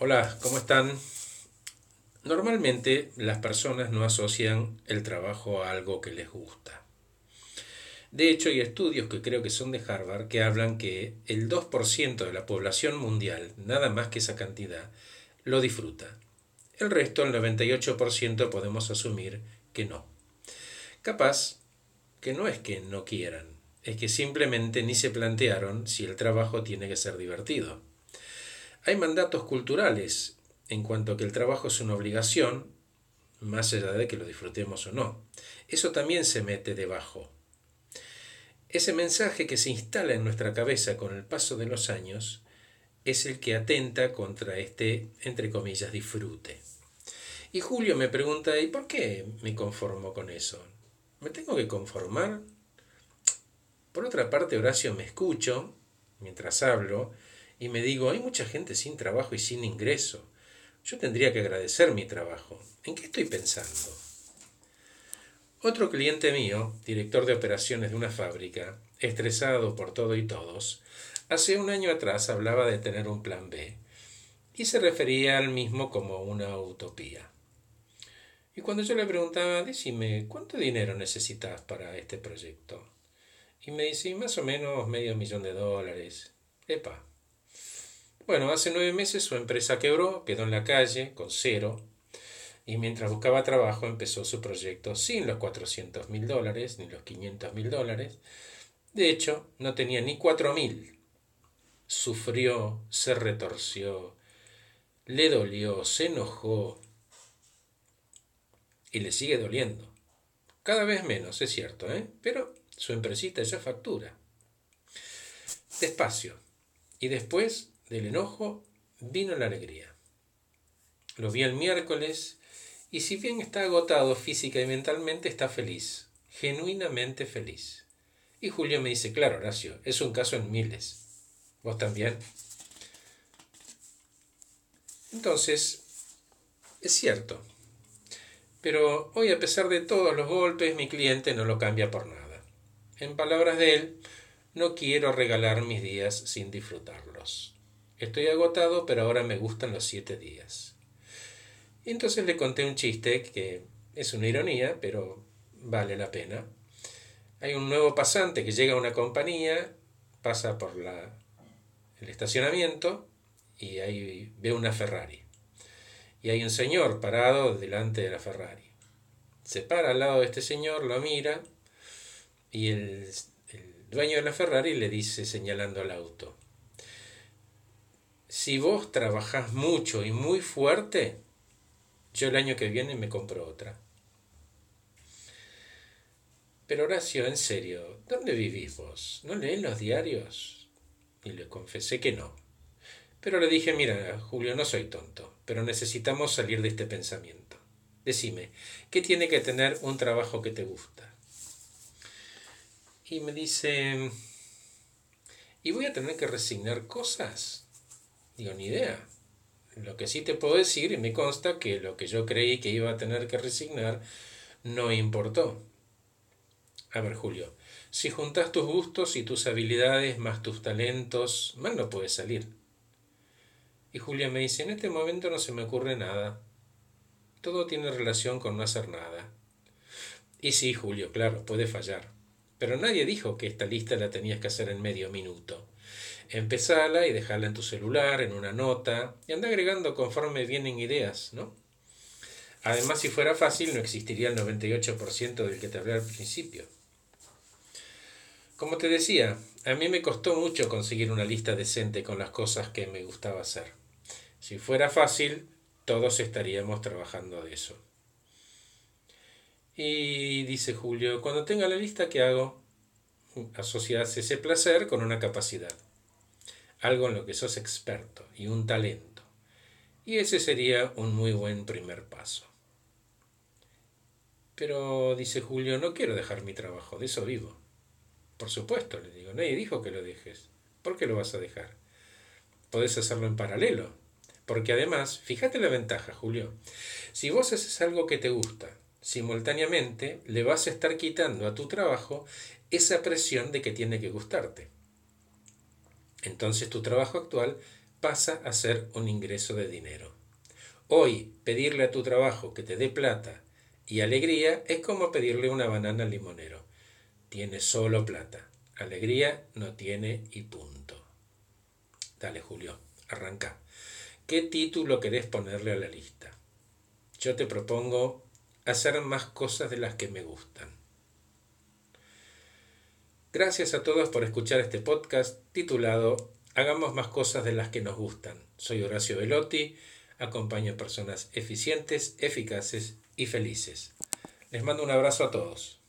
Hola, ¿cómo están? Normalmente las personas no asocian el trabajo a algo que les gusta. De hecho, hay estudios que creo que son de Harvard que hablan que el 2% de la población mundial, nada más que esa cantidad, lo disfruta. El resto, el 98%, podemos asumir que no. Capaz que no es que no quieran, es que simplemente ni se plantearon si el trabajo tiene que ser divertido. Hay mandatos culturales en cuanto a que el trabajo es una obligación, más allá de que lo disfrutemos o no. Eso también se mete debajo. Ese mensaje que se instala en nuestra cabeza con el paso de los años es el que atenta contra este, entre comillas, disfrute. Y Julio me pregunta, ¿y por qué me conformo con eso? ¿Me tengo que conformar? Por otra parte, Horacio, me escucho mientras hablo y me digo, hay mucha gente sin trabajo y sin ingreso. Yo tendría que agradecer mi trabajo. ¿En qué estoy pensando? Otro cliente mío, director de operaciones de una fábrica, estresado por todo y todos, hace un año atrás hablaba de tener un plan B y se refería al mismo como una utopía. Y cuando yo le preguntaba, decime, ¿cuánto dinero necesitas para este proyecto? Y me dice, más o menos medio millón de dólares. Epa, bueno, hace nueve meses su empresa quebró, quedó en la calle, con cero, y mientras buscaba trabajo empezó su proyecto sin los 400 mil dólares ni los 500 mil dólares. De hecho, no tenía ni cuatro mil. Sufrió, se retorció, le dolió, se enojó y le sigue doliendo. Cada vez menos, es cierto, ¿eh? pero su empresita ya factura. Despacio. Y después del enojo vino la alegría. Lo vi el miércoles y si bien está agotado física y mentalmente, está feliz, genuinamente feliz. Y Julio me dice, claro, Horacio, es un caso en miles. ¿Vos también? Entonces, es cierto. Pero hoy, a pesar de todos los golpes, mi cliente no lo cambia por nada. En palabras de él, no quiero regalar mis días sin disfrutarlos. Estoy agotado, pero ahora me gustan los siete días. Y entonces le conté un chiste que es una ironía, pero vale la pena. Hay un nuevo pasante que llega a una compañía, pasa por la, el estacionamiento y ahí ve una Ferrari. Y hay un señor parado delante de la Ferrari. Se para al lado de este señor, lo mira y el, el dueño de la Ferrari le dice señalando al auto, si vos trabajás mucho y muy fuerte, yo el año que viene me compro otra. Pero Horacio, en serio, ¿dónde vivís vos? ¿No lees los diarios? Y le confesé que no. Pero le dije, mira, Julio, no soy tonto, pero necesitamos salir de este pensamiento. Decime, ¿qué tiene que tener un trabajo que te gusta? Y me dice, ¿y voy a tener que resignar cosas? Digo, ni idea. Lo que sí te puedo decir, y me consta que lo que yo creí que iba a tener que resignar, no importó. A ver, Julio, si juntas tus gustos y tus habilidades más tus talentos, mal no puedes salir. Y Julia me dice, en este momento no se me ocurre nada. Todo tiene relación con no hacer nada. Y sí, Julio, claro, puede fallar. Pero nadie dijo que esta lista la tenías que hacer en medio minuto. Empezala y dejarla en tu celular, en una nota, y anda agregando conforme vienen ideas, ¿no? Además, si fuera fácil, no existiría el 98% del que te hablé al principio. Como te decía, a mí me costó mucho conseguir una lista decente con las cosas que me gustaba hacer. Si fuera fácil, todos estaríamos trabajando de eso. Y dice Julio, cuando tenga la lista, ¿qué hago? Asocias ese placer con una capacidad algo en lo que sos experto y un talento. Y ese sería un muy buen primer paso. Pero, dice Julio, no quiero dejar mi trabajo, de eso vivo. Por supuesto, le digo, nadie dijo que lo dejes. ¿Por qué lo vas a dejar? Podés hacerlo en paralelo. Porque además, fíjate la ventaja, Julio. Si vos haces algo que te gusta, simultáneamente le vas a estar quitando a tu trabajo esa presión de que tiene que gustarte. Entonces tu trabajo actual pasa a ser un ingreso de dinero. Hoy, pedirle a tu trabajo que te dé plata y alegría es como pedirle una banana al limonero. Tiene solo plata. Alegría no tiene y punto. Dale, Julio, arranca. ¿Qué título querés ponerle a la lista? Yo te propongo hacer más cosas de las que me gustan. Gracias a todos por escuchar este podcast titulado Hagamos más cosas de las que nos gustan. Soy Horacio Velotti, acompaño a personas eficientes, eficaces y felices. Les mando un abrazo a todos.